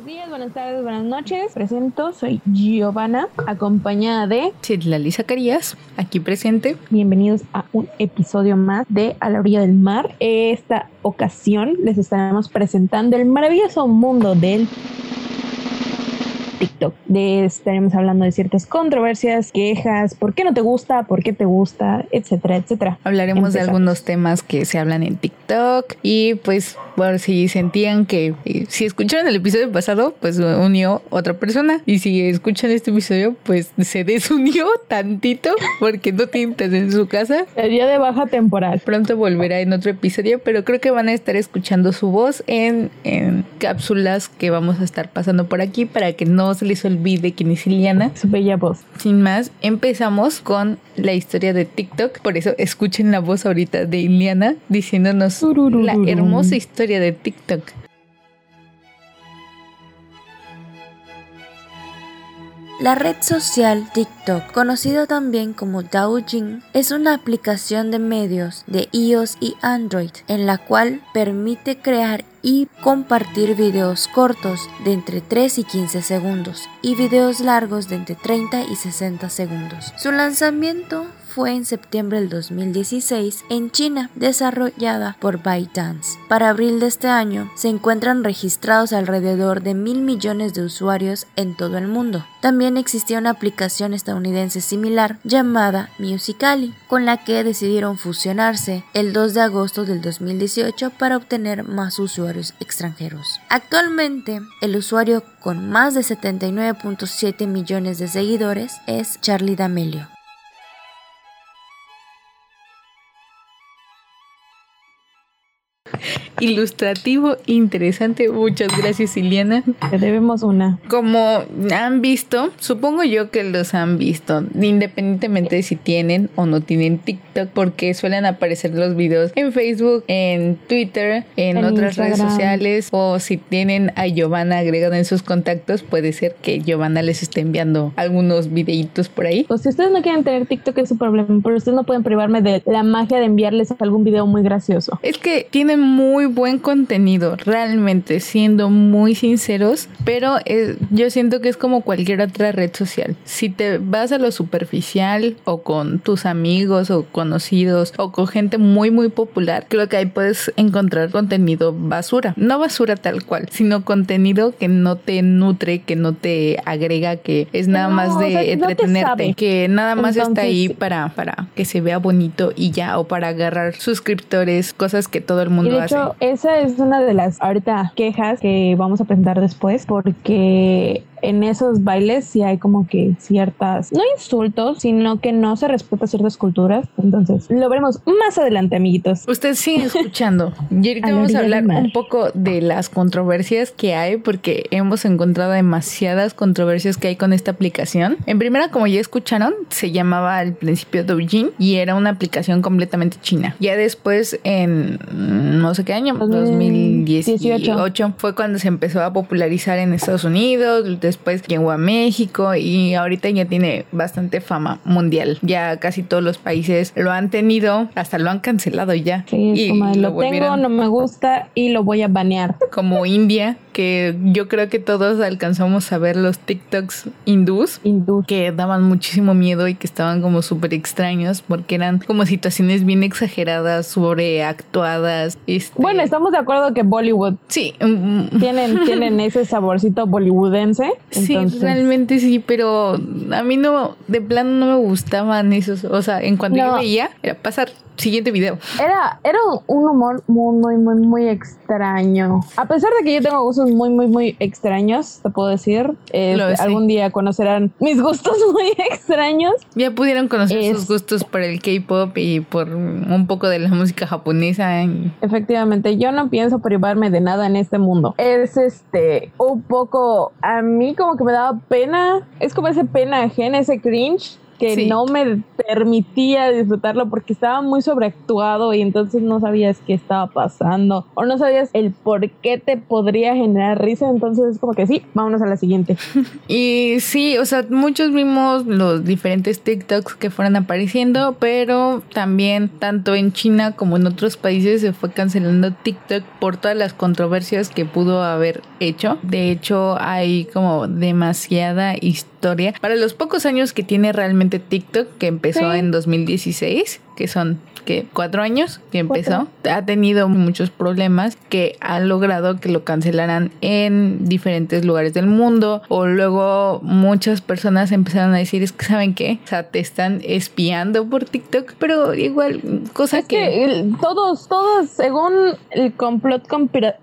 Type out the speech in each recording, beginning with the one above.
Buenos días, buenas tardes, buenas noches. Presento, soy Giovanna, acompañada de Citlali Zacarías, aquí presente. Bienvenidos a un episodio más de A la orilla del mar. Esta ocasión les estaremos presentando el maravilloso mundo del TikTok. De, estaremos hablando de ciertas controversias, quejas, por qué no te gusta, por qué te gusta, etcétera, etcétera. Hablaremos de algunos temas que se hablan en TikTok y pues por si sentían que eh, si escucharon el episodio pasado, pues unió otra persona y si escuchan este episodio, pues se desunió tantito porque no tiene internet en su casa. Día de baja temporal. Pronto volverá en otro episodio, pero creo que van a estar escuchando su voz en, en cápsulas que vamos a estar pasando por aquí para que no se les olvide quién es Iliana. Su bella voz. Sin más, empezamos con la historia de TikTok. Por eso escuchen la voz ahorita de Iliana diciéndonos la hermosa historia de TikTok. La red social TikTok, conocido también como Douyin, es una aplicación de medios de iOS y Android en la cual permite crear y compartir videos cortos de entre 3 y 15 segundos y videos largos de entre 30 y 60 segundos. Su lanzamiento fue en septiembre del 2016 en China, desarrollada por ByteDance. Para abril de este año se encuentran registrados alrededor de mil millones de usuarios en todo el mundo. También existía una aplicación estadounidense similar llamada Musical.ly, con la que decidieron fusionarse el 2 de agosto del 2018 para obtener más usuarios extranjeros. Actualmente, el usuario con más de 79.7 millones de seguidores es Charlie D'Amelio. Ilustrativo, interesante. Muchas gracias, Iliana. Te debemos una. Como han visto, supongo yo que los han visto, independientemente de si tienen o no tienen TikTok, porque suelen aparecer los videos en Facebook, en Twitter, en, otras redes sociales, o si tienen a Giovanna agregada en sus contactos, puede ser que Giovanna les esté enviando algunos videitos por ahí. O si ustedes no quieren tener TikTok es su problema, pero ustedes no pueden privarme de la magia de enviarles algún video muy gracioso. Es que tienen muy buen contenido, realmente, siendo muy sinceros, pero eh, yo siento que es como cualquier otra red social. Si te vas a lo superficial o con tus amigos o conocidos o con gente muy muy popular, creo que ahí puedes encontrar contenido basura. No basura tal cual, sino contenido que no te nutre, que no te agrega, que es nada más de entretenerte, que nada más está ahí para, para que se vea bonito y ya, o para agarrar suscriptores, cosas que todo el mundo hace esa es una de las ahorita quejas que vamos a presentar después porque en esos bailes sí hay como que ciertas, no insultos, sino que no se respeta ciertas culturas. Entonces, lo veremos más adelante, amiguitos. Ustedes siguen escuchando. y ahorita vamos a hablar un poco de las controversias que hay, porque hemos encontrado demasiadas controversias que hay con esta aplicación. En primera, como ya escucharon, se llamaba al principio Douyin y era una aplicación completamente china. Ya después, en no sé qué año, 2018, fue cuando se empezó a popularizar en Estados Unidos después llegó a México y ahorita ya tiene bastante fama mundial. Ya casi todos los países lo han tenido, hasta lo han cancelado ya. Sí, y como lo, tengo, no me gusta y lo voy a banear. Como India, que yo creo que todos alcanzamos a ver los TikToks hindús, que daban muchísimo miedo y que estaban como súper extraños porque eran como situaciones bien exageradas, sobreactuadas. Este... Bueno, estamos de acuerdo que Bollywood. Sí. Tienen, tienen ese saborcito Sí, realmente sí, pero a mí no, de plano no me gustaban esos. O sea, en cuanto yo veía, era pasar siguiente video. Era, era un humor muy, muy, muy, muy extraño. A pesar de que yo tengo gustos muy, muy, muy extraños, te puedo decir. Este, algún día conocerán mis gustos muy extraños. Ya pudieron conocer sus gustos por el K-pop y por un poco de la música japonesa. Efectivamente, yo no pienso privarme de nada en este mundo. Es este, un poco, a mí como que me daba pena. Es como ese pena ajena, ese cringe que no me permitía disfrutarlo porque estaba muy sobreactuado y entonces no sabías qué estaba pasando o no sabías el por qué te podría generar risa. Entonces es como que sí, vámonos a la siguiente. y sí, o sea, muchos vimos los diferentes TikToks que fueron apareciendo, pero también tanto en China como en otros países se fue cancelando TikTok por todas las controversias que pudo haber hecho. De hecho, hay como demasiada historia. Para los pocos años que tiene realmente TikTok, que empezó en 2016, que son que cuatro años que empezó, ha tenido muchos problemas que ha logrado que lo cancelaran en diferentes lugares del mundo o luego muchas personas empezaron a decir es que saben qué, o sea, te están espiando por TikTok, pero igual cosa que... todos, todos, según el complot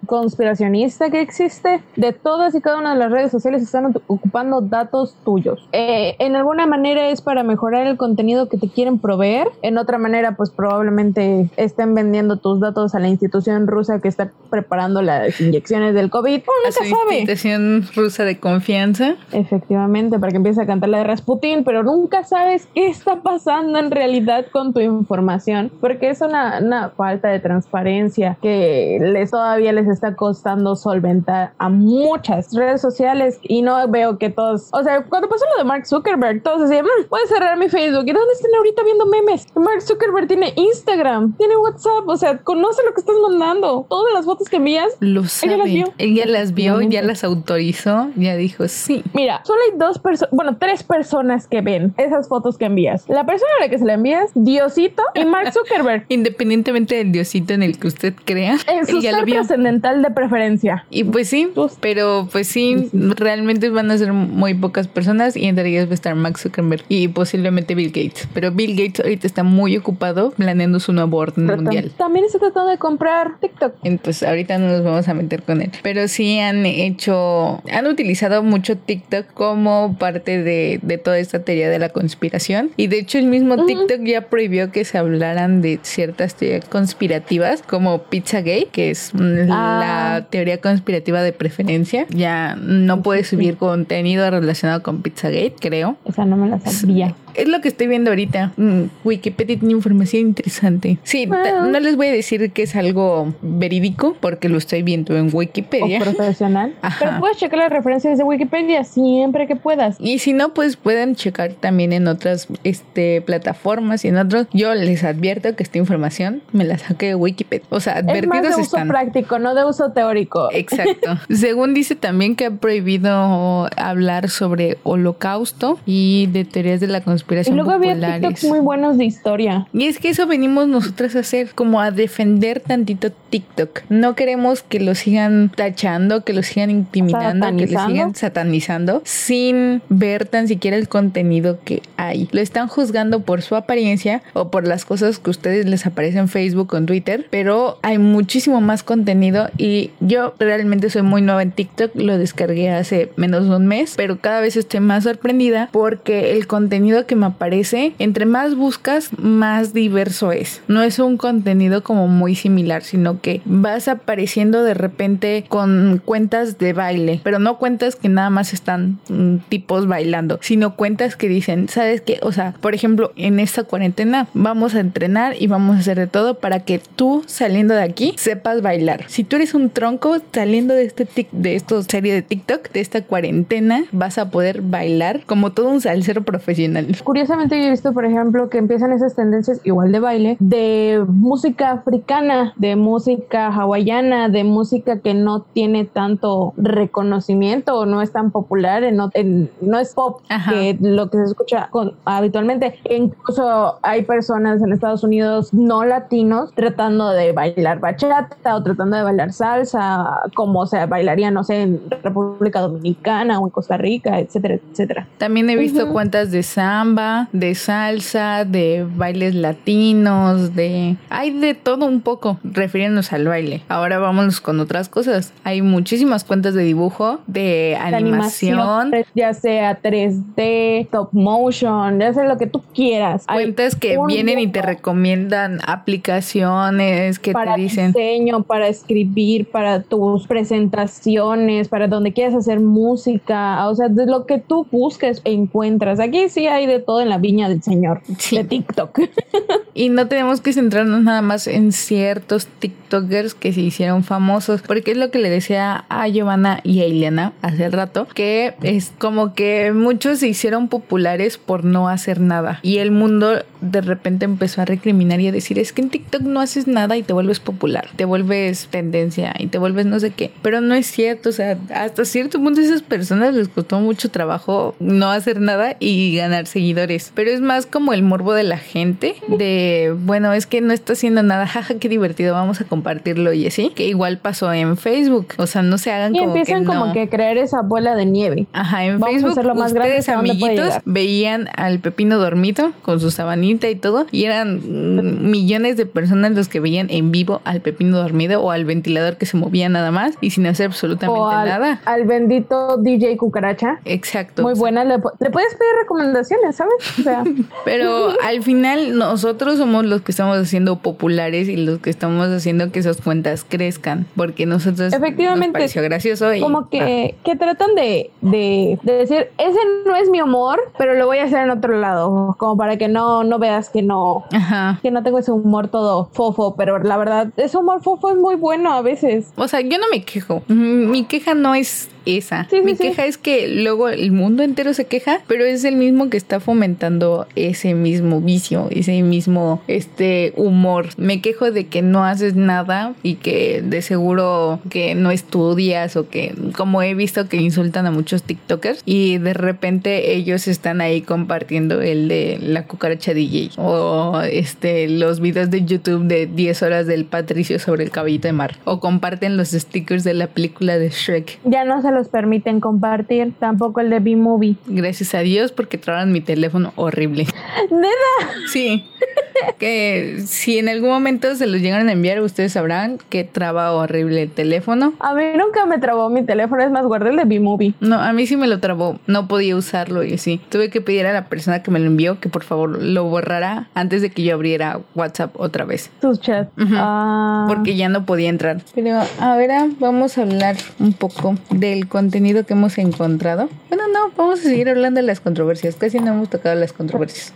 conspiracionista que existe, de todas y cada una de las redes sociales están ocupando datos tuyos. Eh, en alguna manera es para mejorar el contenido que te quieren proveer, en otra manera pues probablemente estén vendiendo tus datos a la institución rusa que está preparando las inyecciones del COVID. Uno nunca sabe. Institución rusa de confianza. Efectivamente, para que empiece a cantar la de Rasputin, pero nunca sabes qué está pasando en realidad con tu información, porque es una, una falta de transparencia que les todavía les está costando solventar a muchas redes sociales y no veo que todos, o sea, cuando pasó lo de Mark Zuckerberg, todos decían, mm, voy a cerrar mi Facebook. ¿Y dónde están ahorita viendo memes? Mark Zuckerberg tiene Instagram, tiene WhatsApp, o sea, conoce lo que estás mandando. Todas las fotos que envías, lo sabe. Ella las vio. Ella las vio, ya las autorizó, ya dijo sí. Mira, solo hay dos personas, bueno, tres personas que ven esas fotos que envías. La persona a la que se la envías, Diosito y Mark Zuckerberg. Independientemente del Diosito en el que usted crea. En su ser trascendental de preferencia. Y pues sí, pero pues sí, realmente van a ser muy pocas personas y entre ellas va a estar Mark Zuckerberg y posiblemente Bill Gates. Pero Bill Gates ahorita está muy ocupado planeando su nuevo orden mundial. También está tratando de comprar TikTok. Entonces ahorita no nos vamos a meter con él. Pero sí han hecho, han utilizado mucho TikTok como parte de, de toda esta teoría de la conspiración. Y de hecho el mismo TikTok ya prohibió que se hablaran de ciertas teorías conspirativas como Pizzagate, que es la ah. teoría conspirativa de preferencia. Ya no puede subir contenido relacionado con Pizzagate, creo. Esa no me la sabía. Es lo que estoy viendo ahorita. Mm, Wikipedia tiene información interesante. Sí, no les voy a decir que es algo verídico porque lo estoy viendo en Wikipedia. O profesional. Pero puedes checar las referencias de Wikipedia siempre que puedas. Y si no, pues pueden checar también en otras este, plataformas y en otros. Yo les advierto que esta información me la saqué de Wikipedia. O sea, advertidos es más de uso práctico, no de uso teórico. Exacto. Según dice también que ha prohibido hablar sobre holocausto y de teorías de la conspiración y luego había TikToks muy buenos de historia. Y es que eso venimos nosotras a hacer, como a defender tantito TikTok. No queremos que lo sigan tachando, que lo sigan intimidando, que lo sigan satanizando, sin ver tan siquiera el contenido que hay. Lo están juzgando por su apariencia o por las cosas que ustedes les aparecen en Facebook o en Twitter, pero hay muchísimo más contenido y yo realmente soy muy nueva en TikTok, lo descargué hace menos de un mes, pero cada vez estoy más sorprendida porque el contenido que me aparece, entre más buscas, más diverso es. No es un contenido como muy similar, sino que vas apareciendo de repente con cuentas de baile, pero no cuentas que nada más están mm, tipos bailando, sino cuentas que dicen, ¿sabes qué? O sea, por ejemplo, en esta cuarentena vamos a entrenar y vamos a hacer de todo para que tú saliendo de aquí sepas bailar. Si tú eres un tronco saliendo de este tic, de esta serie de TikTok, de esta cuarentena, vas a poder bailar como todo un salsero profesional curiosamente yo he visto, por ejemplo, que empiezan esas tendencias igual de baile, de música africana, de música hawaiana, de música que no tiene tanto reconocimiento o no es tan popular, no es pop, que lo que se escucha habitualmente. incluso hay personas en Estados Unidos no latinos tratando de bailar bachata o tratando de bailar salsa, como se bailaría, no sé, en República Dominicana o en Costa Rica, etcétera, etcétera. También he visto cuentas de samba de salsa, de bailes latinos, de... Hay de todo un poco refiriéndonos al baile. Ahora vámonos con otras cosas. Hay muchísimas cuentas de dibujo, de animación. ya sea 3D, top motion, ya sea lo que tú quieras. Cuentas que vienen y te recomiendan aplicaciones que te dicen... Para diseño, para escribir, para tus presentaciones, para donde quieras hacer música. O sea, de lo que tú busques encuentras. Aquí sí hay de de todo en la viña del señor Sí. de TikTok. Y no tenemos que centrarnos nada más en ciertos TikTokers que se hicieron famosos, porque es lo que le decía a Giovanna y a Ileana hace rato, que es como que muchos se hicieron populares por no hacer nada. Y el mundo de repente empezó a recriminar y a decir, es que en TikTok no haces nada y te vuelves popular, te vuelves tendencia y te vuelves no sé qué. Pero no es cierto, o sea, hasta cierto punto a esas personas les costó mucho trabajo no hacer nada y ganar seguidores. Pero es más como el morbo de la gente, de, bueno, es que no está haciendo nada, jaja, qué divertido, vamos a compartirlo y así, que igual pasó en Facebook. O sea, no se hagan y como empiezan que no. como que a creer esa bola de nieve. Ajá, en Vamos a Facebook hacerlo más grande ustedes puede amiguitos veían al Pepino dormido con su y todo y eran millones de personas los que veían en vivo al Pepino dormido o al ventilador que se movía nada más y sin hacer absolutamente O al, nada. al bendito DJ Cucaracha. Exacto. Muy buena. Le, le puedes pedir recomendaciones, ¿sabes? O sea, Pero al final nosotros somos los que estamos haciendo populares y los que estamos haciendo que esas cuentas crezcan porque nosotros Efectivamente. nos pareció gracioso y como que, que tratan de, de, de decir, ese no es mi humor, pero lo voy a hacer en otro lado. Como para que no, no veas que no, Ajá. que no tengo ese humor todo fofo, pero la verdad, ese humor fofo es muy bueno a veces. O sea, yo no me quejo. Mm, Mi queja no es esa. Sí, Mi sí. queja es que luego el mundo entero se queja, pero es el mismo que está fomentando ese mismo vicio, ese mismo este humor. Me quejo de que no haces nada y que de seguro que no estudias o que como he visto que insultan a muchos TikTokers y de repente ellos están ahí compartiendo el de la cucaracha DJ o este los videos de YouTube de 10 horas del Patricio sobre el caballito de mar o comparten los stickers de la película de Shrek. Ya no se los permiten compartir, tampoco el de B-Movie. Gracias a Dios porque traban mi teléfono horrible. Neta, Sí. Que si en algún momento se los llegan a enviar, ustedes sabrán que traba horrible el teléfono. a mí nunca me trabó mi teléfono, es más, guardé el de B-Movie. No, a mí sí me lo trabó. No podía usarlo y así. Tuve que pedir a la persona que me lo envió que por favor lo borrara antes de que yo abriera WhatsApp otra vez. Sus chats. Ah, Porque ya no podía entrar. Pero ahora vamos a hablar un poco del contenido que hemos encontrado. Bueno, no, vamos a seguir hablando de las controversias. Casi no hemos tocado las controversias.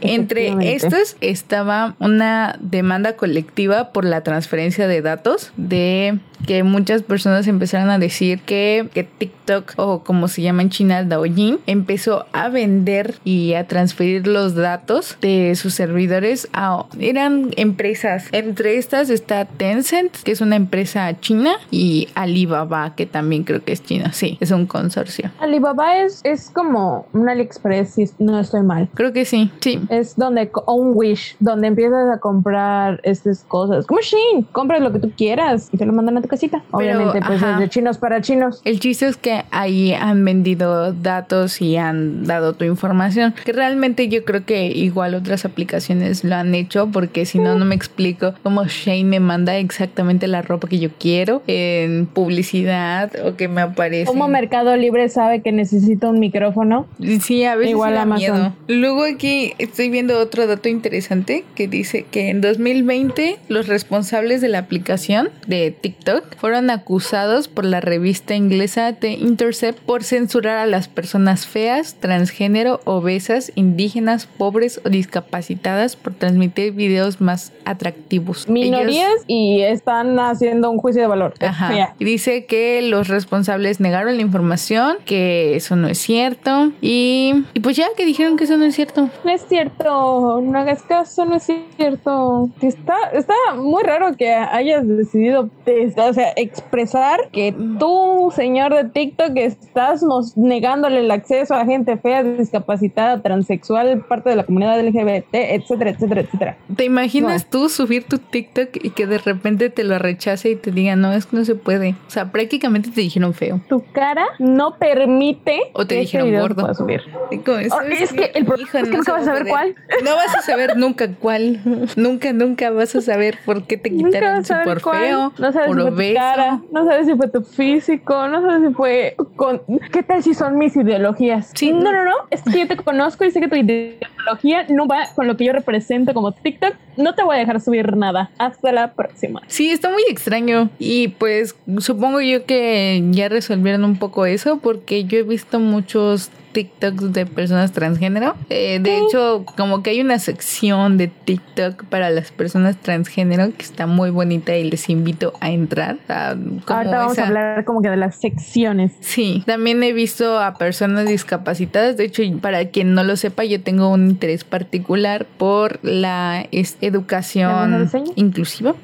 Entre estos estaba una demanda colectiva por la transferencia de datos de que muchas personas empezaron a decir que, que TikTok o como se llama en China Douyin empezó a vender y a transferir los datos de sus servidores a eran empresas entre estas está Tencent que es una empresa china y Alibaba que también creo que es china sí es un consorcio Alibaba es, es como un AliExpress, si no estoy mal. creo que sí sí Es donde, o un Wish, donde empiezas a comprar estas cosas. Como Shein, compras lo que tú quieras y te lo mandan a tu casita. Obviamente, pues ajá. es de chinos para chinos. El chiste es que ahí han vendido datos y han dado tu información. Que realmente yo creo que igual otras aplicaciones lo han hecho porque si no, no me explico cómo Shane me manda exactamente la ropa que yo quiero en publicidad o que me aparece. Como Mercado Libre sabe que necesita un micrófono. Sí, a veces Igual da Amazon. miedo. Luego aquí estoy viendo otro dato interesante que dice que en 2020 los responsables de la aplicación de TikTok fueron acusados por la revista inglesa The Intercept por censurar a las personas feas, transgénero, obesas, indígenas, pobres o discapacitadas por transmitir videos más atractivos. Minorías Ellos- y están haciendo un juicio de valor. Ajá. Ya. Y dice que los responsables negaron la información, que eso no es cierto. Y, y pues ya que dijeron que eso no es cierto. No es cierto, no hagas caso, no es cierto. Está, está muy raro que hayas decidido des- o sea, expresar que tú, señor de TikTok, estás negándole el acceso a gente fea, discapacitada, transexual, parte de la comunidad LGBT, etcétera, etcétera, etcétera. ¿Te imaginas tú subir tu TikTok y que de repente te lo rechace y te diga, no, es que no se puede? O sea, prácticamente te dijeron feo. Tu cara no permite O te que dijeron este se gordo. pueda subir. Como, Oh, ¿sabes es qué? que el problema es que no nunca vas a saber poder. No vas a saber nunca cuál. nunca, nunca vas a saber por qué te quitaron saber por cuál. feo, no sabes por cara, no sabes si fue tu físico, no sabes si fue con... ¿Qué tal si son mis ideologías? Sí. No, no, no, es que yo te conozco y sé que tu ideología no va con lo que yo represento como TikTok. No te voy a dejar subir nada. Hasta la próxima. Sí, está muy extraño. Y pues supongo yo que ya resolvieron un poco eso porque yo he visto muchos TikToks de personas transgénero. Eh, de hecho, como que hay una sección de TikTok para las personas transgénero que está muy bonita y les invito a entrar. Ahorita vamos a hablar como que de las secciones. Sí, también he visto a personas discapacitadas. De hecho, para quien no lo sepa, yo tengo un interés particular por la educación inclusiva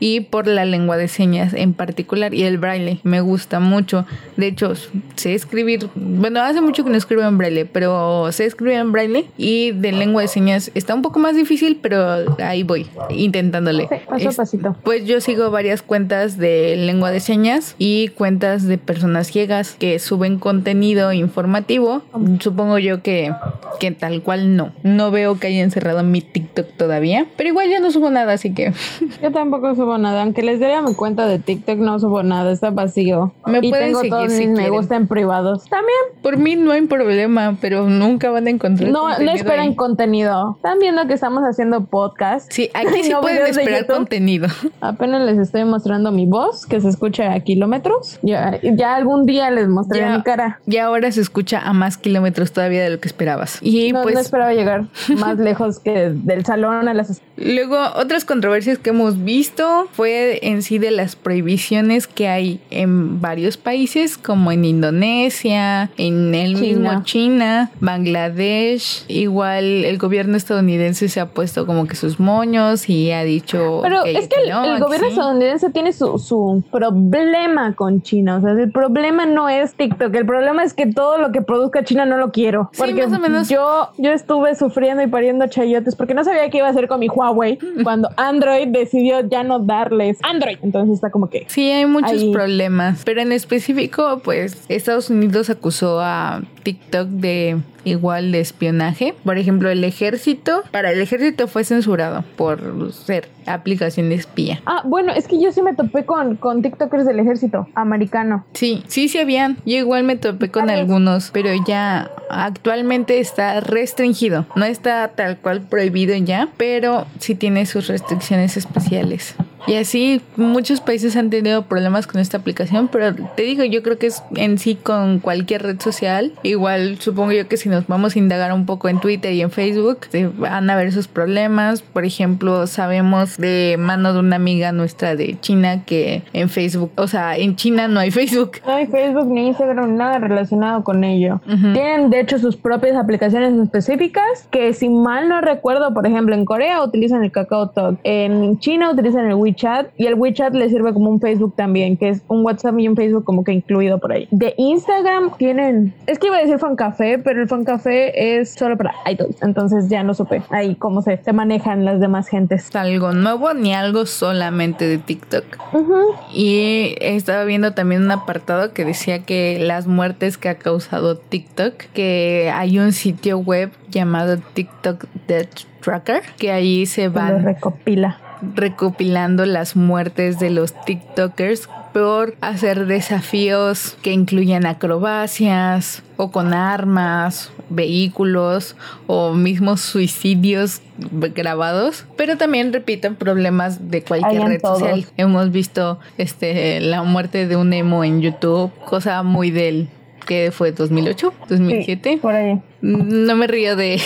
y por la lengua de señas en particular y el braille. Me gusta mucho. De hecho, sé escribir, bueno, hace mucho que no escribo en braille, pero sé escribir en braille y de lengua de señas está un poco más difícil, pero ahí voy, intentándole. paso a pasito. Pues yo sigo varias cuentas de lengua de señas y cuentas de personas ciegas que suben contenido informativo. Supongo yo que, que tal cual no. No veo que haya encerrado mi TikTok todavía, pero igual yo no subo nada, así que... Yo tampoco subo nada, aunque les diera mi cuenta de TikTok no subo nada, está vacío. Me y tengo todos mis me gusta en privados. También. Por mí no hay problema, pero nunca van a encontrar. No, no esperen contenido. Están viendo que estamos haciendo podcast. Sí, aquí sí pueden esperar contenido. Apenas les estoy mostrando mi voz, que se escucha a kilómetros. Ya, ya algún día les mostraré mi cara. Y ahora se escucha a más kilómetros todavía de lo que esperabas. Y no, pues. No esperaba llegar más lejos que del salón a las. Luego, otras controversias que hemos visto fue en sí de las prohibiciones que hay en varios países, como en Indonesia, en el mismo China, Bangladesh. Igual el gobierno estadounidense se ha puesto como que sus moños y ha dicho. Pero es que, el, gobierno estadounidense tiene su, su problema con China. O sea, el problema no es TikTok. El problema es que todo lo que produzca China no lo quiero. Porque menos. Yo, yo estuve sufriendo y pariendo chayotes porque no sabía qué iba a hacer con mi Huawei cuando Android decidió ya no darles Android. Entonces está como que. Sí, hay muchos problemas. Pero en específico, pues Estados Unidos acusó a TikTok de igual de espionaje. Por ejemplo, el ejército, para el ejército fue censurado por ser aplicación de espía. Ah, bueno, es que yo sí me topé con, con TikTokers del ejército americano. Sí, sí, sí habían. Yo igual me topé con algunos, pero ya actualmente está restringido. No está tal cual prohibido ya, pero sí tiene sus restricciones especiales. Y así muchos países han tenido problemas con esta aplicación, pero te digo, yo creo que es en sí con cualquier red social. Igual supongo yo que si nos vamos a indagar un poco en Twitter y en Facebook, van a ver esos problemas. Por ejemplo, sabemos de mano de una amiga nuestra de China que en Facebook, o sea, en China no hay Facebook. No hay Facebook ni Instagram, nada relacionado con ello. Tienen de hecho sus propias aplicaciones específicas que si mal no recuerdo, por ejemplo, en Corea utilizan el Kakao Talk, en China utilizan el WeChat y el WeChat le sirve como un Facebook también, que es un WhatsApp y un Facebook como que incluido por ahí. De Instagram tienen, es que iba a decir Fancafé, pero el Fancafé es solo para iTunes, entonces ya no supe ahí cómo se, se manejan las demás gentes. Algo nuevo ni algo solamente de TikTok. Y estaba viendo también un apartado que decía que las muertes que ha causado TikTok, que hay un sitio web llamado TikTok Death Tracker, que ahí se va. recopila recopilando las muertes de los TikTokers por hacer desafíos que incluyen acrobacias o con armas, vehículos o mismos suicidios grabados, pero también repiten problemas de cualquier red social. Hemos visto este la muerte de un emo en YouTube, cosa muy del que fue 2008, 2007. por ahí. No me río de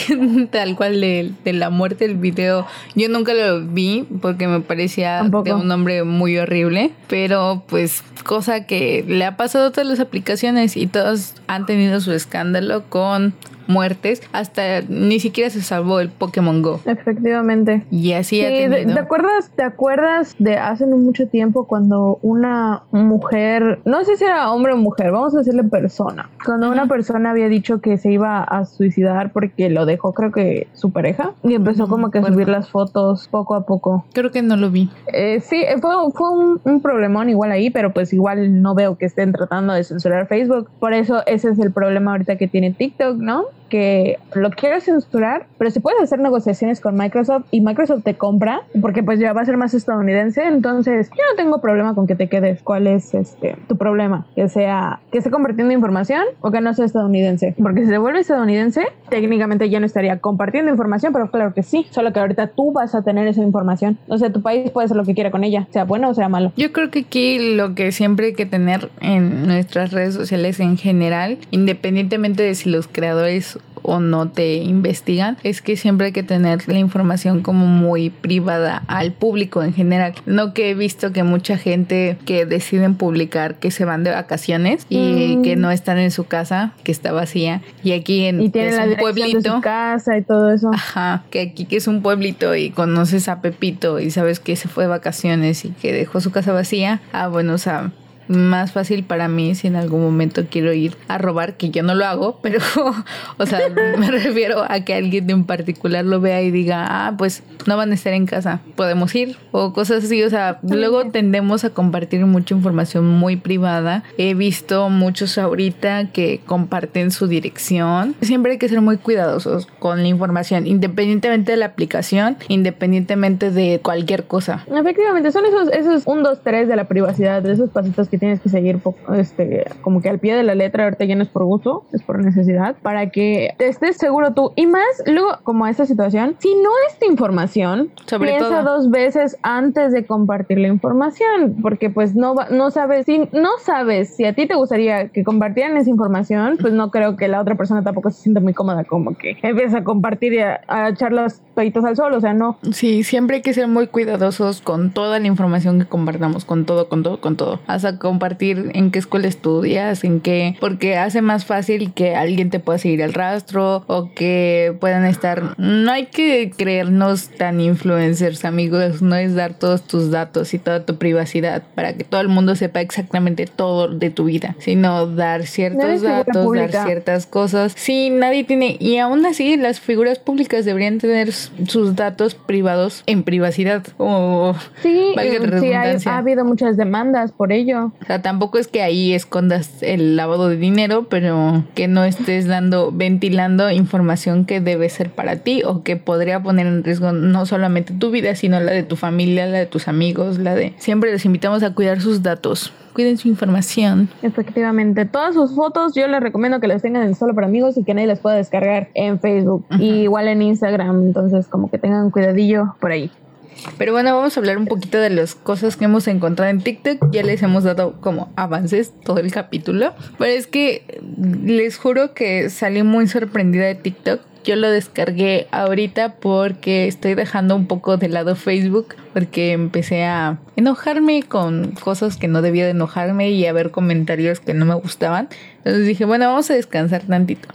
tal cual de, la muerte del video. Yo nunca lo vi porque me parecía de un hombre muy horrible, pero pues cosa que le ha pasado a todas las aplicaciones y todos han tenido su escándalo con muertes, hasta ni siquiera se salvó el Pokémon Go. Efectivamente. Y así ha tenido. ¿te acuerdas, ¿Te acuerdas de hace mucho tiempo cuando una mujer, no sé si era hombre o mujer, vamos a decirle persona, cuando una persona había dicho que se iba a suicidar porque lo dejó creo que su pareja y empezó como que a subir las fotos poco a poco. Creo que no lo vi. Eh, sí, fue, fue un, un problemón igual ahí, pero pues igual no veo que estén tratando de censurar Facebook. Por eso ese es el problema ahorita que tiene TikTok, ¿no? Que lo quieres censurar, pero si puedes hacer negociaciones con Microsoft y Microsoft te compra, porque pues ya va a ser más estadounidense, entonces yo no tengo problema con que te quedes. ¿Cuál es este tu problema? Que sea que esté compartiendo información o que no sea estadounidense. Porque si se vuelve estadounidense, técnicamente ya no estaría compartiendo información, pero claro que sí. Solo que ahorita tú vas a tener esa información. O sea, tu país puede hacer lo que quiera con ella, sea bueno o sea malo. Yo creo que aquí lo que siempre hay que tener en nuestras redes sociales en general, independientemente de si los creadores o no te investigan, es que siempre hay que tener la información como muy privada al público en general. No que he visto que mucha gente que deciden publicar que se van de vacaciones y Mm. que no están en su casa, que está vacía, y aquí en Y tiene es la un de pueblito. su casa y todo eso. Ajá, que aquí que es un pueblito y conoces a Pepito y sabes que se fue de vacaciones y que dejó su casa vacía. Ah, bueno, o sea, más fácil para mí si en algún momento quiero ir a robar, que yo no lo hago, pero, o sea, me refiero a que alguien en particular lo vea y diga, ah, pues no van a estar en casa, podemos ir, o cosas así, o sea, luego tendemos a compartir mucha información muy privada. He visto muchos ahorita que comparten su dirección. Siempre hay que ser muy cuidadosos con la información, independientemente de la aplicación, independientemente de cualquier cosa. Efectivamente, son esos, esos un, dos, tres de la privacidad, de esos pasitos que tienes que seguir este, como que al pie de la letra, ahorita ya no es por gusto, es por necesidad, para que te estés seguro tú. Y más, luego, como esta situación, si no es tu información, Sobre piensa todo. dos veces antes de compartir la información, porque pues no no sabes, si no sabes si a ti te gustaría que compartieran esa información, pues no creo que la otra persona tampoco se sienta muy cómoda como que empieza a compartir y a, a echar los toallitos al sol, o sea, no. Sí, siempre hay que ser muy cuidadosos con toda la información que compartamos, con todo, con todo, con todo. Hasta compartir en qué escuela estudias, en qué, porque hace más fácil que alguien te pueda seguir el rastro o que puedan estar. No hay que creernos tan influencers, amigos. No es dar todos tus datos y toda tu privacidad para que todo el mundo sepa exactamente todo de tu vida, sino dar ciertos datos, dar ciertas cosas. Sí, nadie tiene. Y aún así, las figuras públicas deberían tener sus datos privados en privacidad. O, Sí, sí, ha habido muchas demandas por ello. O sea, tampoco es que ahí escondas el lavado de dinero, pero que no estés dando, ventilando información que debe ser para ti o que podría poner en riesgo no solamente tu vida, sino la de tu familia, la de tus amigos, la de. Siempre les invitamos a cuidar sus datos. Cuiden su información. Efectivamente, todas sus fotos yo les recomiendo que las tengan en solo para amigos y que nadie las pueda descargar en Facebook y igual en Instagram, entonces como que tengan cuidadillo por ahí. Pero bueno, vamos a hablar un poquito de las cosas que hemos encontrado en TikTok. Ya les hemos dado como avances todo el capítulo. Pero es que les juro que salí muy sorprendida de TikTok. Yo lo descargué ahorita porque estoy dejando un poco de lado Facebook porque empecé a enojarme con cosas que no debía de enojarme y a ver comentarios que no me gustaban. Entonces dije, bueno, vamos a descansar tantito.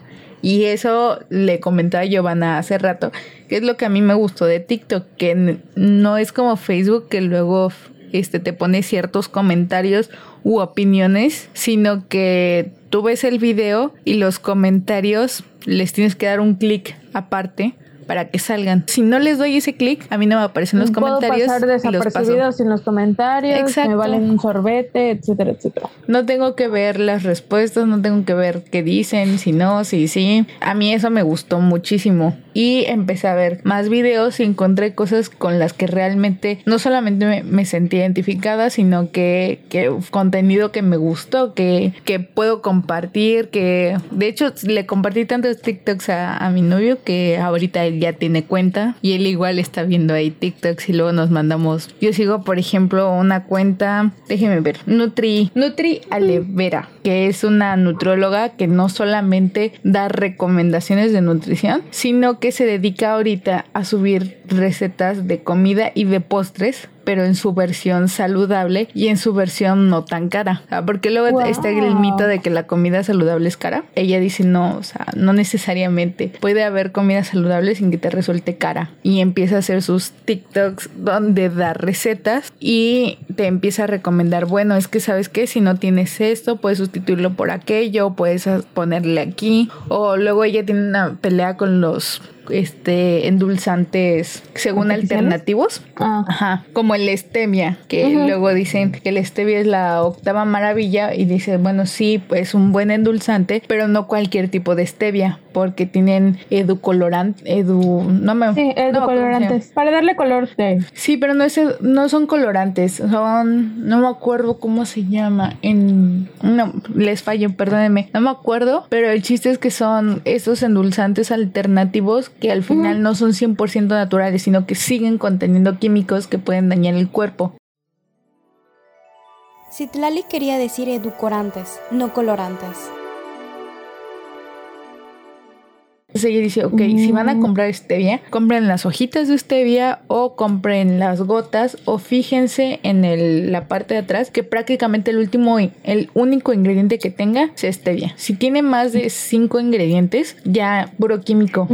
Y eso le comentaba Giovanna hace rato, que es lo que a mí me gustó de TikTok, que no es como Facebook que luego este, te pone ciertos comentarios u opiniones, sino que tú ves el video y los comentarios les tienes que dar un clic aparte para que salgan. Si no les doy ese clic, a mí no me aparecen los Puedo comentarios pasar desapercibidos en los comentarios, Exacto. me valen un sorbete, etcétera, etcétera. No tengo que ver las respuestas, no tengo que ver qué dicen, si no, si sí. A mí eso me gustó muchísimo. Y empecé a ver más videos y encontré cosas con las que realmente no solamente me, me sentí identificada, sino que, que contenido que me gustó, que, que puedo compartir, que de hecho le compartí tantos TikToks a, a mi novio que ahorita él ya tiene cuenta y él igual está viendo ahí TikToks y luego nos mandamos. Yo sigo, por ejemplo, una cuenta, déjeme ver, Nutri, Nutri Alevera, que es una nutróloga que no solamente da recomendaciones de nutrición, sino que se dedica ahorita a subir recetas de comida y de postres pero en su versión saludable y en su versión no tan cara. O sea, porque luego Wow. está el mito de que la comida saludable es cara. Ella dice no, o sea, no necesariamente. Puede haber comida saludable sin que te resulte cara. Y empieza a hacer sus TikToks donde da recetas y te empieza a recomendar, bueno, es que sabes que si no tienes esto, puedes sustituirlo por aquello, puedes ponerle aquí. O luego ella tiene una pelea con los este endulzantes según alternativos. Ah, Ajá, como el stevia, que luego dicen que el stevia es la octava maravilla y dice, bueno, sí, pues un buen endulzante, pero no cualquier tipo de stevia, porque tienen educolorante, edu, no me, sí, edulcorantes, para darle color. Sí, pero no es, no son colorantes, son, no me acuerdo cómo se llama, en, no, les fallo, perdónenme, no me acuerdo, pero el chiste es que son estos endulzantes alternativos que al final no son 100% naturales, sino que siguen conteniendo químicos que pueden dañar el cuerpo. Citlali quería decir edulcorantes, no colorantes. Ella dice, ok, si van a comprar stevia, compren las hojitas de stevia o compren las gotas o fíjense en el, la parte de atrás que prácticamente el último, el único ingrediente que tenga es stevia. Si tiene más de cinco ingredientes, ya puro químico.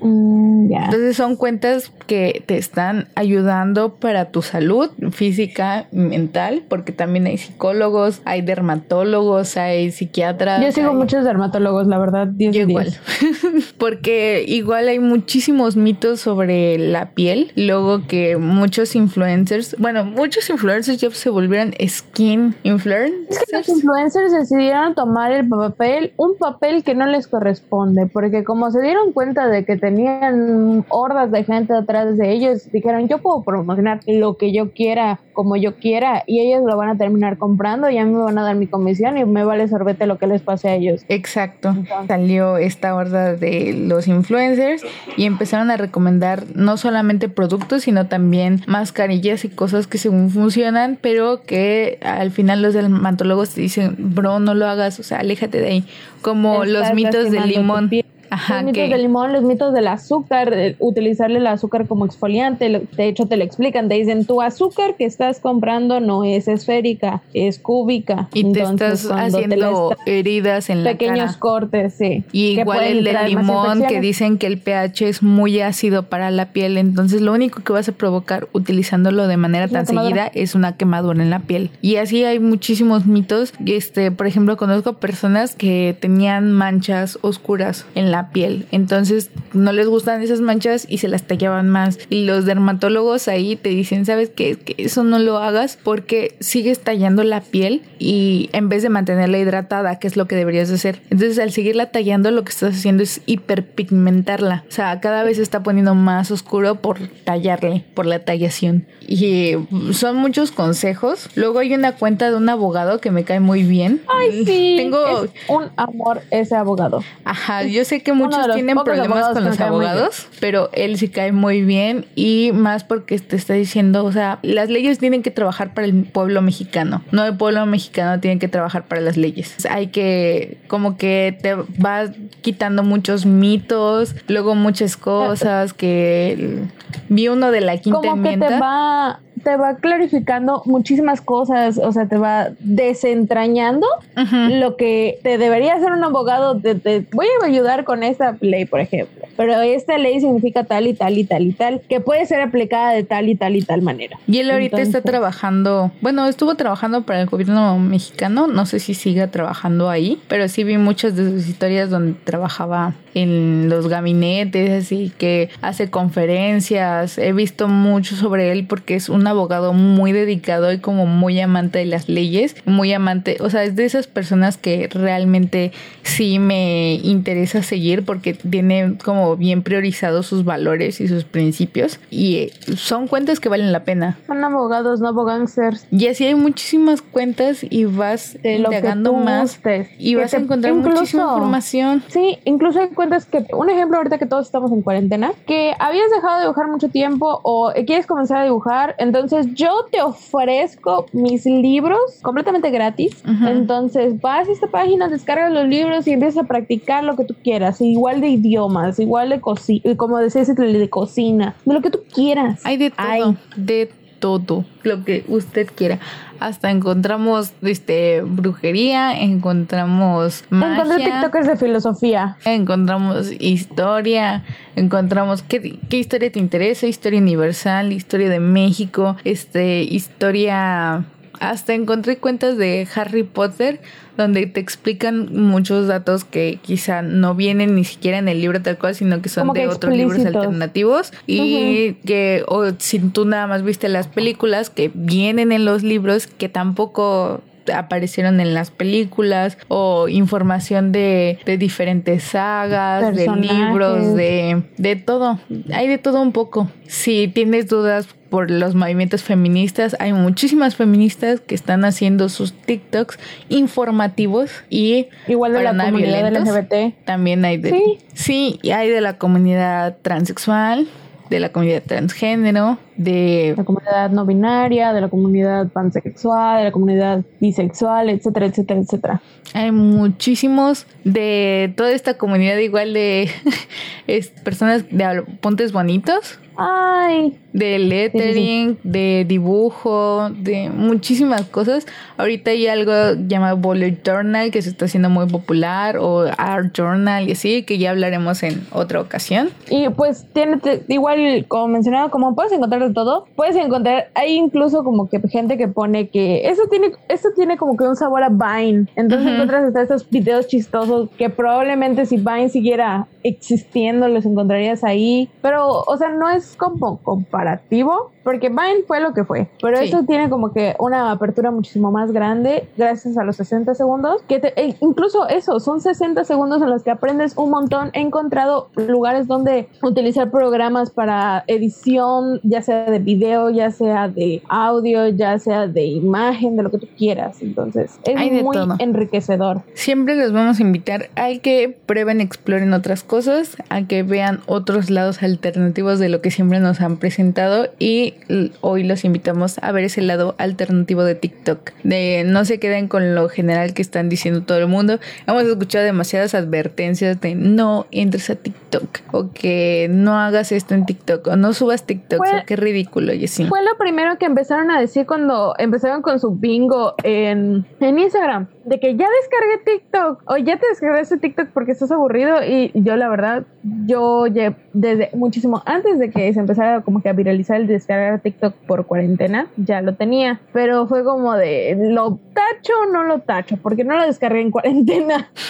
Mm, Entonces son cuentas que te están ayudando para tu salud física, mental, porque también hay psicólogos, hay dermatólogos, hay psiquiatras. Yo sigo muchos dermatólogos, la verdad. Yo igual. porque igual hay muchísimos mitos sobre la piel. Luego que muchos influencers, bueno, muchos influencers ya se volvieron skin influencers. Es que los influencers decidieron tomar el papel, un papel que no les corresponde, porque como se dieron cuenta de que tenían hordas de gente atrás de ellos, dijeron, yo puedo promocionar lo que yo quiera, como yo quiera, y ellos lo van a terminar comprando y a mí me van a dar mi comisión y me vale sorbete lo que les pase a ellos. Exacto. Salió esta horda de los influencers y empezaron a recomendar no solamente productos, sino también mascarillas y cosas que según funcionan, pero que al final los dermatólogos te dicen, bro, no lo hagas, o sea, aléjate de ahí. Como los mitos del limón los mitos del limón, los mitos del azúcar, utilizarle el azúcar como exfoliante, de hecho te lo explican, te dicen tu azúcar que estás comprando no es esférica, es cúbica. Y te estás haciendo heridas en la Pequeños cortes, sí. Y igual el del limón que dicen que el pH es muy ácido para la piel, entonces lo único que vas a provocar utilizándolo de manera tan seguida es una quemadura en la piel. Y así hay muchísimos mitos. Este, por ejemplo, conozco personas que tenían manchas oscuras en la piel. Entonces no les gustan esas manchas y se las tallaban más. Y los dermatólogos ahí te dicen, ¿sabes qué? Que eso no lo hagas porque sigues tallando la piel y en vez de mantenerla hidratada, que es lo que deberías hacer. Entonces al seguirla tallando lo que estás haciendo es hiperpigmentarla. O sea, cada vez se está poniendo más oscuro por tallarle, por la tallación. Y son muchos consejos. Luego hay una cuenta de un abogado que me cae muy bien. Ay, sí. Tengo un amor ese abogado. Ajá, yo sé que muchos tienen problemas con los abogados, pero él sí cae muy bien y más porque te está diciendo, o sea, las leyes tienen que trabajar para el pueblo mexicano, no el pueblo mexicano tiene que trabajar para las leyes. Hay que, como que te va quitando muchos mitos, luego muchas cosas que vi uno de la quinta como Que te va te va clarificando muchísimas cosas, o sea, te va desentrañando lo que te debería hacer un abogado. Te, voy a ayudar con esta ley, por ejemplo, pero esta ley significa tal y tal y tal y tal, que puede ser aplicada de tal y tal y tal manera. Y él ahorita está trabajando, bueno, estuvo trabajando para el gobierno mexicano, no sé si siga trabajando ahí, pero sí vi muchas de sus historias donde trabajaba en los gabinetes, así que hace conferencias, he visto mucho sobre él porque es una abogado muy dedicado y como muy amante de las leyes, muy amante, o sea, es de esas personas que realmente sí me interesa seguir porque tiene como bien priorizados sus valores y sus principios y eh, son cuentas que valen la pena. Son abogados, no abogánsters. Y así hay muchísimas cuentas y vas indagando más y vas a encontrar muchísima información. Sí, incluso hay cuentas que, un ejemplo ahorita que todos estamos en cuarentena, que habías dejado de dibujar mucho tiempo o quieres comenzar a dibujar, entonces entonces yo te ofrezco mis libros completamente gratis. Entonces vas a esta página, descargas los libros y empiezas a practicar lo que tú quieras. Igual de idiomas, igual de cocina, como decías, de cocina, de lo que tú quieras. Hay de todo, de todo lo que usted quiera. Hasta encontramos este brujería, encontramos magia. Encontré TikTokers de filosofía. Encontramos historia, encontramos qué, qué historia te interesa, historia universal, historia de México, este historia hasta encontré cuentas de Harry Potter donde te explican muchos datos que quizá no vienen ni siquiera en el libro tal cual, sino que son de otros libros alternativos. Y que o si tú nada más viste las películas que vienen en los libros que tampoco aparecieron en las películas o información de, de diferentes sagas, de libros, de, de todo. Hay de todo un poco. Si tienes dudas por los movimientos feministas, hay muchísimas feministas que están haciendo sus TikToks informativos y igual de la comunidad LGBT. También hay de Sí. sí, y hay de la comunidad transexual, de la comunidad transgénero, de la comunidad no binaria, de la comunidad pansexual, de la comunidad bisexual, etcétera, etcétera, etcétera. Hay muchísimos de toda esta comunidad igual de es, personas de pontes bonitos. Ay, de lettering, de dibujo, de muchísimas cosas. Ahorita hay algo llamado bullet journal que se está haciendo muy popular o art journal y así que ya hablaremos en otra ocasión. Y pues tiene igual como mencionaba como puedes encontrar de todo, puedes encontrar hay incluso como que gente que pone que eso tiene eso tiene como que un sabor a Vine. Entonces encuentras hasta esos videos chistosos que probablemente si Vine siguiera existiendo los encontrarías ahí, pero o sea, no es como comparativo, porque Vine fue lo que fue, pero eso tiene como que una apertura muchísimo más grande gracias a los 60 segundos, que e incluso eso, son 60 segundos en los que aprendes un montón. He encontrado lugares donde utilizar programas para edición, ya sea de video, ya sea de audio, ya sea de imagen, de lo que tú quieras. Entonces, es muy enriquecedor. Siempre les vamos a invitar a que prueben, exploren otras cosas, a que vean otros lados alternativos de lo que siempre nos han presentado y hoy los invitamos a ver ese lado alternativo de TikTok. De no se queden con lo general que están diciendo todo el mundo. Hemos escuchado demasiadas advertencias de no entres a TikTok o que no hagas esto en TikTok o no subas TikTok o qué ridículo y así. Fue lo primero que empezaron a decir cuando empezaron con su bingo en, en Instagram de que ya descargué TikTok o ya te descargué ese TikTok porque estás aburrido y yo la verdad yo desde muchísimo antes de que se empezara como que a viralizar el descargar TikTok por cuarentena ya lo tenía pero fue como de lo tacho o no lo tacho porque no lo descargué en cuarentena.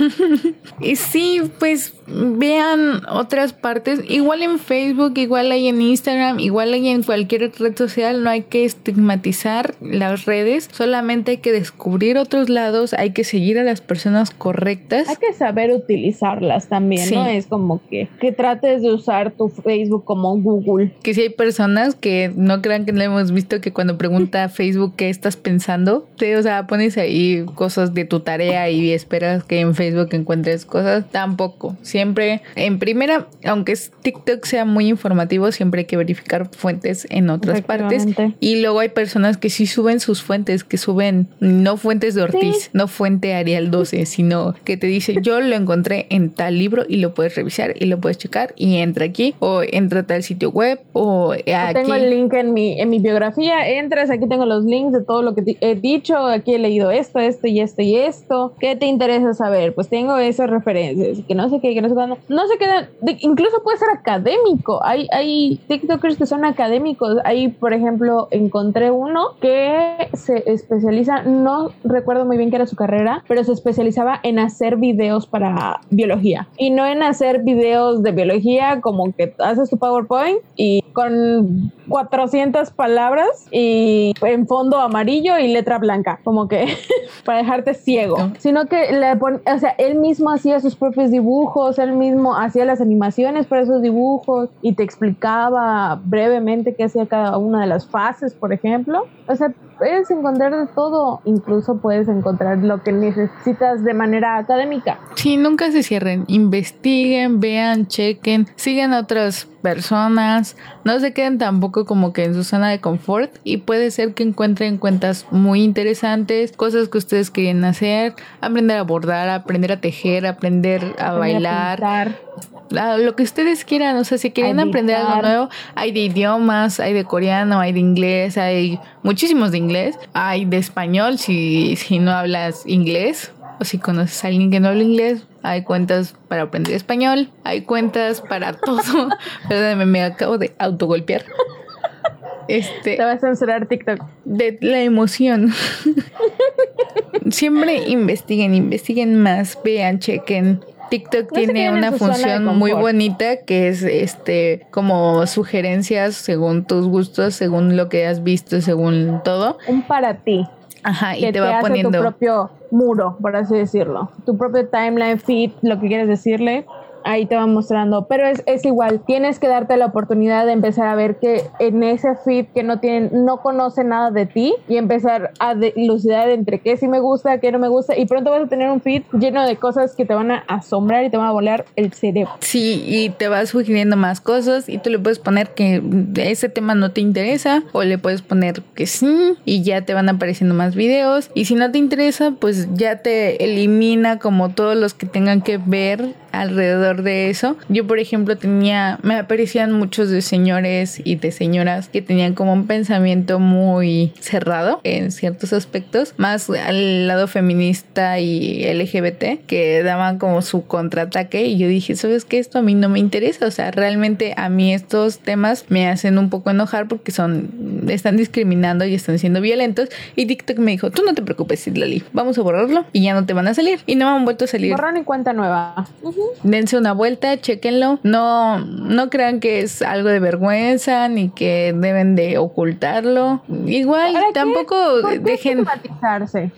Y sí pues vean otras partes igual en Facebook igual hay en Instagram igual hay en cualquier red social no hay que estigmatizar las redes solamente hay que descubrir otros lados que seguir a las personas correctas. Hay que saber utilizarlas también, ¿no? Es como que, que trates de usar tu Facebook como Google. Que si hay personas que no crean que no hemos visto que cuando pregunta Facebook qué estás pensando, te, o sea, pones ahí cosas de tu tarea y esperas que en Facebook encuentres cosas. Tampoco. Siempre, en primera, aunque TikTok sea muy informativo, siempre hay que verificar fuentes en otras partes. Y luego hay personas que sí suben sus fuentes, que suben no fuentes de Ortiz, no fuente Arial 12, sino que te dice yo lo encontré en tal libro y lo puedes revisar y lo puedes checar y entra aquí o entra a tal sitio web o aquí. Tengo el link en mi, en mi biografía, entras, aquí tengo los links de todo lo que he dicho, aquí he leído esto, esto y esto y esto. ¿Qué te interesa saber? Pues tengo esas referencias, que no sé qué, que no sé cuándo. No se quedan, incluso puede ser académico. Hay, hay TikTokers que son académicos. Ahí, por ejemplo, encontré uno que se especializa, no recuerdo muy bien qué era su carrera, pero se especializaba en hacer videos para biología. Y no en hacer videos de biología como que haces tu PowerPoint y con 400 palabras y en fondo amarillo y letra blanca, como que para dejarte ciego, sino que le o sea, él mismo hacía sus propios dibujos, él mismo hacía las animaciones para esos dibujos y te explicaba brevemente qué hacía cada una de las fases, por ejemplo. O sea, puedes encontrar de todo, incluso puedes encontrar lo que necesitas de manera académica. Sí, nunca se cierren, investiguen, vean, chequen, sigan otras personas, no se queden tampoco como que en su zona de confort y puede ser que encuentren cuentas muy interesantes, cosas que ustedes quieren hacer, aprender a bordar, aprender a tejer, aprender a bailar. lo que ustedes quieran, o sea, si quieren aprender algo nuevo, hay de idiomas, hay de coreano, hay de inglés, hay muchísimos de inglés, hay de español si, si no hablas inglés o si conoces a alguien que no habla inglés, hay cuentas para aprender español, hay cuentas para todo. Perdóname, me acabo de autogolpear. Este, Te va a censurar TikTok. De la emoción. Siempre investiguen, investiguen más, vean, chequen. TikTok tiene una función muy bonita que es este como sugerencias según tus gustos, según lo que has visto, según todo. Un para ti. Ajá, y que te va hace poniendo. tu propio muro, por así decirlo. Tu propio timeline feed, lo que quieres decirle, ahí te va mostrando. Pero es, es igual, tienes que darte la oportunidad de empezar a ver que en ese feed que no tienen, no conoce nada de ti y empezar a dilucidar entre qué sí me gusta, qué no me gusta. Y pronto vas a tener un feed lleno de cosas que te van a asombrar y te van a volar el cerebro. Sí, y te vas sugiriendo más cosas y tú le puedes poner que ese tema no te interesa o le puedes poner que sí y ya te van apareciendo más videos. Y si no te interesa, pues ya te elimina como todos los que tengan que ver alrededor de eso. Yo, por ejemplo, tenía, me aparecían muchos de señores y de señoras que tenían como un pensamiento muy cerrado en ciertos aspectos, más al lado feminista y LGBT, que daban como su contraataque y yo dije, ¿sabes qué? Esto a mí no me interesa, o sea, realmente a mí estos temas me hacen un poco enojar porque son, están discriminando y están siendo violentos y TikTok me dijo, tú no te preocupes, Lali, vamos a borrarlo y ya no te van a salir y no me han vuelto a salir. Borrón y cuenta nueva. Dense una vuelta, chequenlo. No, no crean que es algo de vergüenza ni que deben de ocultarlo. Igual tampoco ¿Por qué dejen.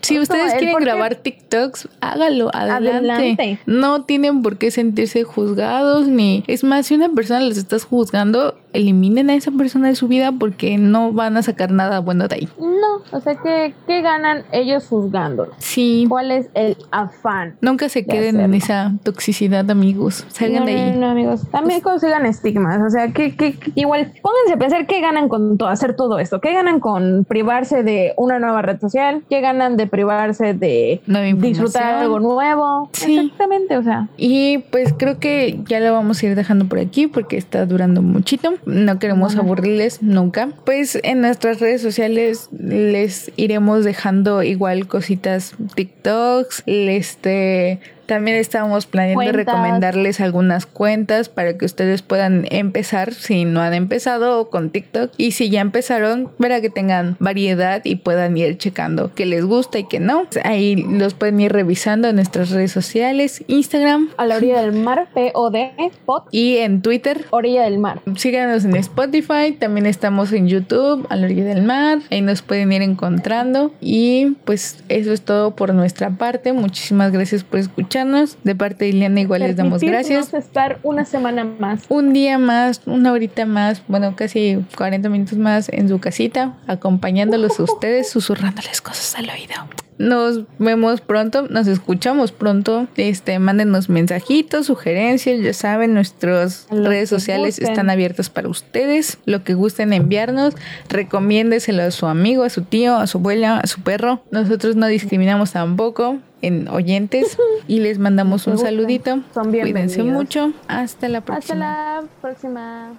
Si Es ustedes quieren grabar TikToks, hágalo, adelante. Adelante. No tienen por qué sentirse juzgados ni... Es más, si una persona les estás juzgando, eliminen a esa persona de su vida porque no van a sacar nada bueno de ahí. No, o sea, ¿qué, qué ganan ellos juzgándolo? Sí, ¿Cuál es el afán? nunca se de queden en esa toxicidad, amigos. Salgan no, de ahí. No, no, amigos. También consigan estigmas. O sea, que, que igual pónganse a pensar qué ganan con todo, hacer todo esto. ¿Qué ganan con privarse de una nueva red social? ¿Qué ganan de privarse de disfrutar algo nuevo? Sí. Exactamente, o sea. Y pues creo que ya lo vamos a ir dejando por aquí porque está durando muchito. No queremos aburrirles nunca. Pues en nuestras redes sociales les iremos dejando igual cositas TikToks, este también estábamos planeando Cuentas. recomendarles algunas cuentas para que ustedes puedan empezar si no han empezado con TikTok y si ya empezaron para que tengan variedad y puedan ir checando qué les gusta y qué no. Ahí los pueden ir revisando en nuestras redes sociales, Instagram A la orilla del mar, P-O-D, pot, y en Twitter. orilla del mar. Síganos en Spotify, también estamos en YouTube, a la orilla del mar, ahí nos pueden ir encontrando y pues eso es todo por nuestra parte. Muchísimas gracias por escucharnos. De parte de Ileana igual les damos gracias. estar una semana más. Un día más, una horita más, bueno, casi 40 minutos más en su casita, acompañándolos a ustedes, susurrándoles cosas al oído. Nos vemos pronto, nos escuchamos pronto. Este, mándenos mensajitos, sugerencias, ya saben, nuestras Lo redes sociales gusten. están abiertas para ustedes. Lo que gusten enviarnos, recomiéndeselo a su amigo, a su tío, a su abuela, a su perro. Nosotros no discriminamos tampoco en oyentes y les mandamos un saludito. Son Cuídense mucho. Hasta la próxima. Hasta la próxima.